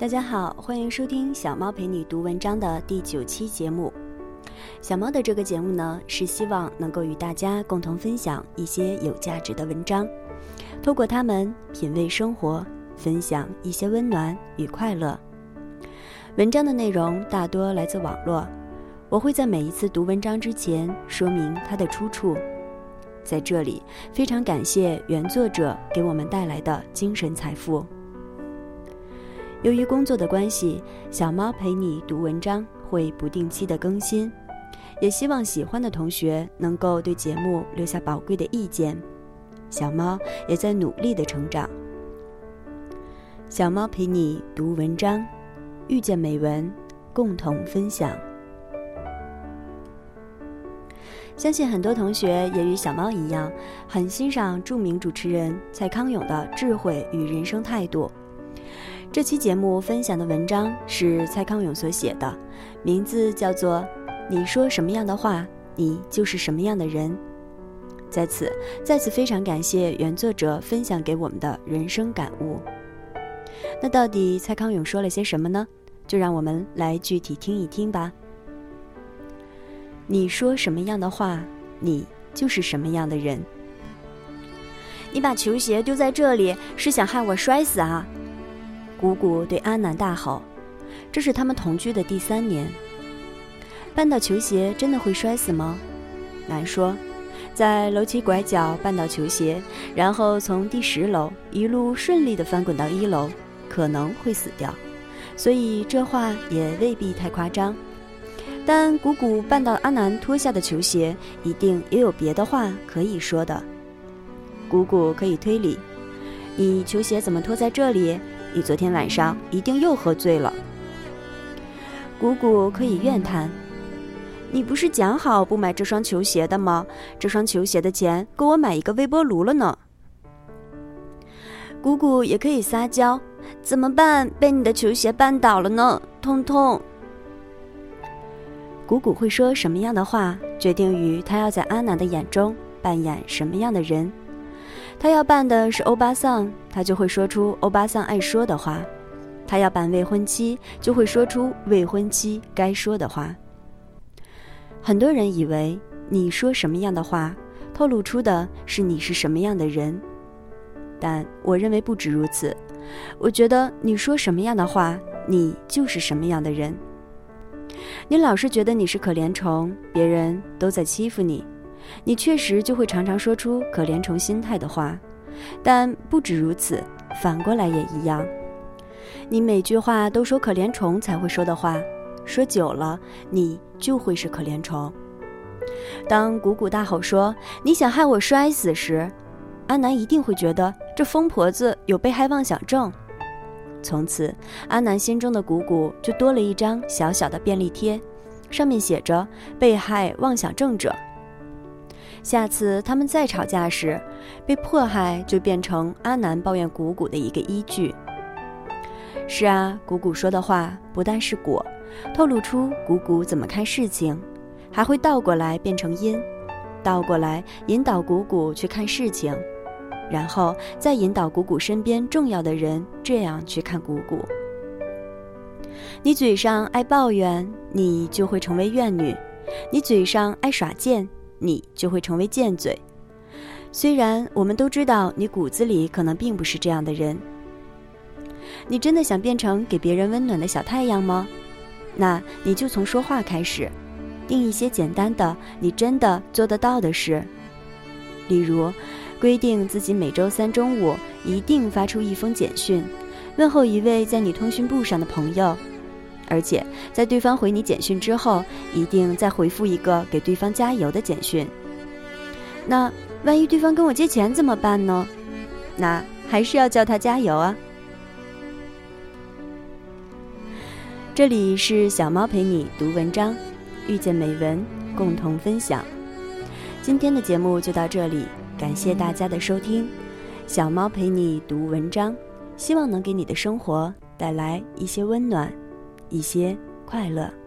大家好，欢迎收听小猫陪你读文章的第九期节目。小猫的这个节目呢，是希望能够与大家共同分享一些有价值的文章，透过它们品味生活，分享一些温暖与快乐。文章的内容大多来自网络，我会在每一次读文章之前说明它的出处。在这里，非常感谢原作者给我们带来的精神财富。由于工作的关系，小猫陪你读文章会不定期的更新，也希望喜欢的同学能够对节目留下宝贵的意见。小猫也在努力的成长。小猫陪你读文章，遇见美文，共同分享。相信很多同学也与小猫一样，很欣赏著名主持人蔡康永的智慧与人生态度。这期节目分享的文章是蔡康永所写的，名字叫做《你说什么样的话，你就是什么样的人》。在此，再次非常感谢原作者分享给我们的人生感悟。那到底蔡康永说了些什么呢？就让我们来具体听一听吧。你说什么样的话，你就是什么样的人。你把球鞋丢在这里，是想害我摔死啊？姑姑对阿南大吼：“这是他们同居的第三年。绊倒球鞋真的会摔死吗？”难说：“在楼梯拐角绊倒球鞋，然后从第十楼一路顺利地翻滚到一楼，可能会死掉。所以这话也未必太夸张。”但姑姑绊倒阿南脱下的球鞋，一定也有别的话可以说的。姑姑可以推理：你球鞋怎么脱在这里？你昨天晚上一定又喝醉了。姑姑可以怨叹：你不是讲好不买这双球鞋的吗？这双球鞋的钱够我买一个微波炉了呢。姑姑也可以撒娇：怎么办？被你的球鞋绊倒了呢，痛痛。姑姑会说什么样的话，决定于她要在阿南的眼中扮演什么样的人。他要扮的是欧巴桑，他就会说出欧巴桑爱说的话；他要扮未婚妻，就会说出未婚妻该说的话。很多人以为你说什么样的话，透露出的是你是什么样的人，但我认为不止如此。我觉得你说什么样的话，你就是什么样的人。你老是觉得你是可怜虫，别人都在欺负你，你确实就会常常说出可怜虫心态的话。但不止如此，反过来也一样。你每句话都说可怜虫才会说的话，说久了，你就会是可怜虫。当谷谷大吼说“你想害我摔死”时，阿南一定会觉得这疯婆子有被害妄想症。从此，阿南心中的谷谷就多了一张小小的便利贴，上面写着“被害妄想症者”。下次他们再吵架时，被迫害就变成阿南抱怨谷谷的一个依据。是啊，谷谷说的话不但是果，透露出谷谷怎么看事情，还会倒过来变成因，倒过来引导谷谷去看事情。然后再引导谷谷身边重要的人这样去看谷谷。你嘴上爱抱怨，你就会成为怨女；你嘴上爱耍贱，你就会成为贱嘴。虽然我们都知道你骨子里可能并不是这样的人。你真的想变成给别人温暖的小太阳吗？那你就从说话开始，定一些简单的、你真的做得到的事，例如。规定自己每周三中午一定发出一封简讯，问候一位在你通讯簿上的朋友，而且在对方回你简讯之后，一定再回复一个给对方加油的简讯。那万一对方跟我借钱怎么办呢？那还是要叫他加油啊！这里是小猫陪你读文章，遇见美文，共同分享。今天的节目就到这里。感谢大家的收听，小猫陪你读文章，希望能给你的生活带来一些温暖，一些快乐。